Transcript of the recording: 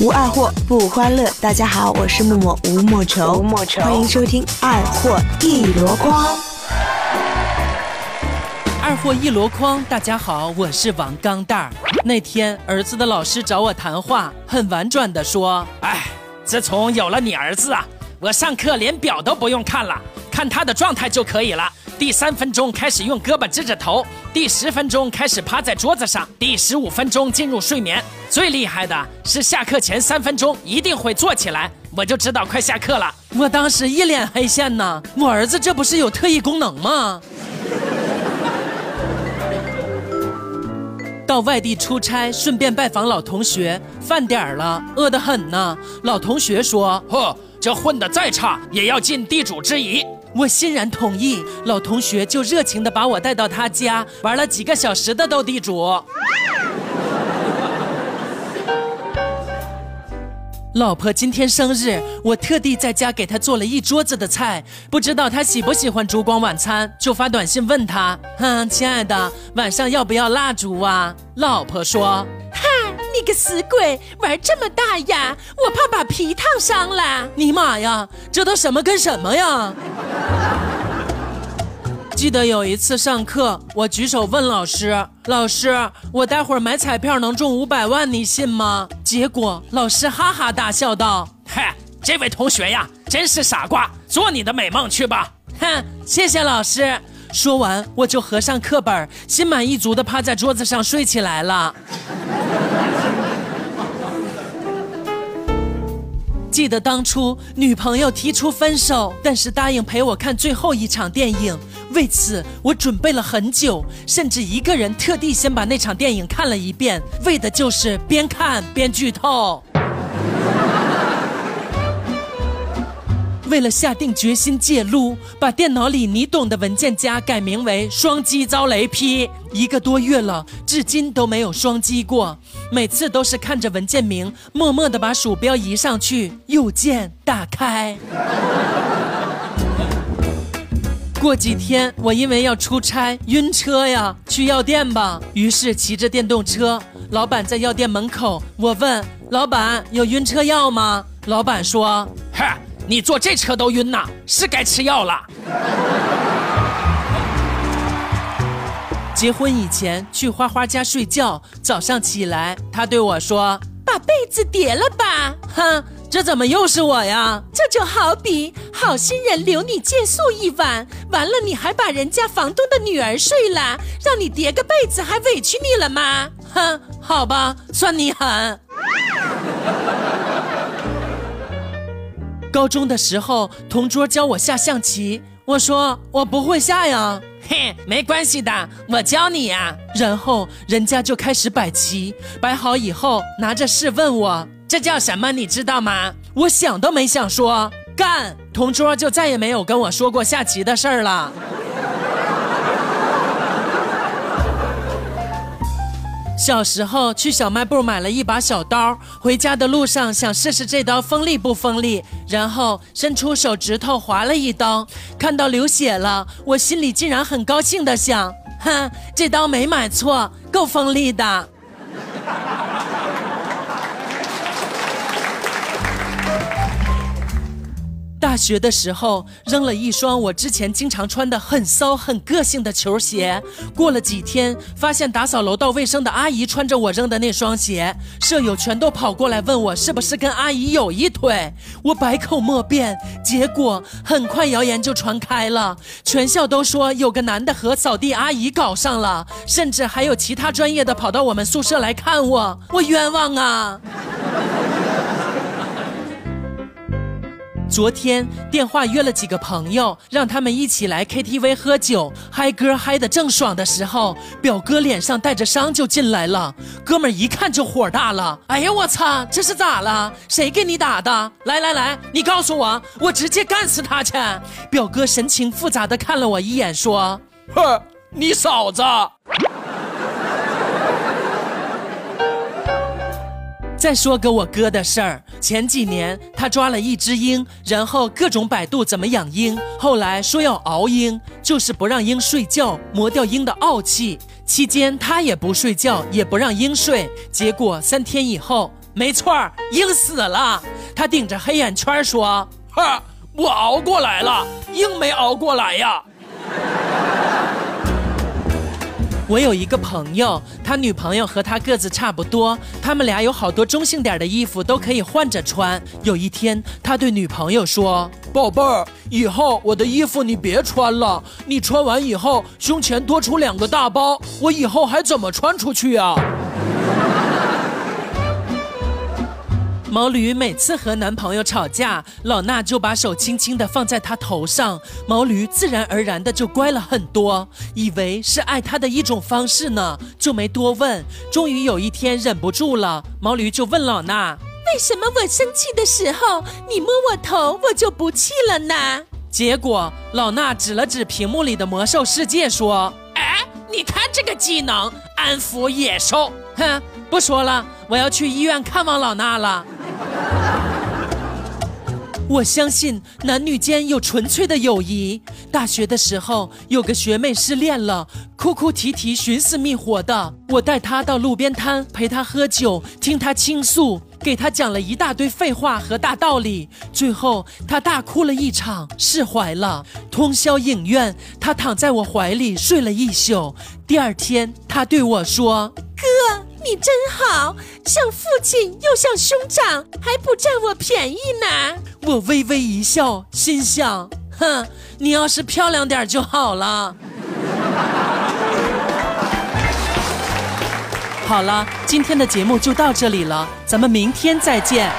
无二货不欢乐。大家好，我是默默吴莫愁，欢迎收听二货一箩筐。二货一箩筐，大家好，我是王钢蛋儿。那天儿子的老师找我谈话，很婉转的说：“哎，自从有了你儿子啊，我上课连表都不用看了，看他的状态就可以了。第三分钟开始用胳膊支着头，第十分钟开始趴在桌子上，第十五分钟进入睡眠。最厉害的是下课前三分钟一定会坐起来，我就知道快下课了。我当时一脸黑线呢，我儿子这不是有特异功能吗？”到外地出差，顺便拜访老同学。饭点儿了，饿得很呢。老同学说：“呵，这混得再差，也要尽地主之谊。”我欣然同意。老同学就热情地把我带到他家，玩了几个小时的斗地主。老婆今天生日，我特地在家给她做了一桌子的菜。不知道她喜不喜欢烛光晚餐，就发短信问她：“哼，亲爱的，晚上要不要蜡烛啊？”老婆说：“哈，你个死鬼，玩这么大呀？我怕把皮烫伤了。”尼玛呀，这都什么跟什么呀？记得有一次上课，我举手问老师：“老师，我待会儿买彩票能中五百万，你信吗？”结果老师哈哈大笑道：“嗨，这位同学呀，真是傻瓜，做你的美梦去吧。”哼，谢谢老师。说完，我就合上课本，心满意足地趴在桌子上睡起来了。记得当初女朋友提出分手，但是答应陪我看最后一场电影。为此，我准备了很久，甚至一个人特地先把那场电影看了一遍，为的就是边看边剧透。为了下定决心戒撸，把电脑里你懂的文件夹改名为“双击遭雷劈”，一个多月了，至今都没有双击过。每次都是看着文件名，默默的把鼠标移上去，右键打开。过几天，我因为要出差晕车呀，去药店吧。于是骑着电动车，老板在药店门口，我问老板有晕车药吗？老板说：“嗨，你坐这车都晕呐，是该吃药了。”结婚以前去花花家睡觉，早上起来，他对我说：“把被子叠了吧。”哼。这怎么又是我呀？这就好比好心人留你借宿一晚，完了你还把人家房东的女儿睡了，让你叠个被子还委屈你了吗？哼，好吧，算你狠。高中的时候，同桌教我下象棋，我说我不会下呀。嘿，没关系的，我教你呀。然后人家就开始摆棋，摆好以后拿着试问我。这叫什么？你知道吗？我想都没想说干，同桌就再也没有跟我说过下棋的事儿了。小时候去小卖部买了一把小刀，回家的路上想试试这刀锋利不锋利，然后伸出手指头划了一刀，看到流血了，我心里竟然很高兴的想：哼，这刀没买错，够锋利的。学的时候扔了一双我之前经常穿的很骚很个性的球鞋，过了几天发现打扫楼道卫生的阿姨穿着我扔的那双鞋，舍友全都跑过来问我是不是跟阿姨有一腿，我百口莫辩，结果很快谣言就传开了，全校都说有个男的和扫地阿姨搞上了，甚至还有其他专业的跑到我们宿舍来看我，我冤枉啊！昨天电话约了几个朋友，让他们一起来 KTV 喝酒，嗨歌嗨的正爽的时候，表哥脸上带着伤就进来了。哥们儿一看就火大了，哎呀我操，这是咋了？谁给你打的？来来来，你告诉我，我直接干死他去。表哥神情复杂的看了我一眼，说：“哼，你嫂子。”再说个我哥的事儿，前几年他抓了一只鹰，然后各种百度怎么养鹰，后来说要熬鹰，就是不让鹰睡觉，磨掉鹰的傲气。期间他也不睡觉，也不让鹰睡，结果三天以后没错儿，硬死了。他顶着黑眼圈说：“哈，我熬过来了，硬没熬过来呀。”我有一个朋友，他女朋友和他个子差不多，他们俩有好多中性点的衣服都可以换着穿。有一天，他对女朋友说：“宝贝儿，以后我的衣服你别穿了，你穿完以后胸前多出两个大包，我以后还怎么穿出去啊？”毛驴每次和男朋友吵架，老衲就把手轻轻地放在他头上，毛驴自然而然的就乖了很多，以为是爱他的一种方式呢，就没多问。终于有一天忍不住了，毛驴就问老衲：“为什么我生气的时候，你摸我头，我就不气了呢？”结果老衲指了指屏幕里的魔兽世界，说：“哎，你看这个技能，安抚野兽。”哼，不说了，我要去医院看望老衲了。我相信男女间有纯粹的友谊。大学的时候，有个学妹失恋了，哭哭啼啼、寻死觅活的。我带她到路边摊陪她喝酒，听她倾诉，给她讲了一大堆废话和大道理。最后，她大哭了一场，释怀了。通宵影院，她躺在我怀里睡了一宿。第二天，她对我说：“。”你真好像父亲又像兄长，还不占我便宜呢。我微微一笑，心想：哼，你要是漂亮点就好了。好了，今天的节目就到这里了，咱们明天再见。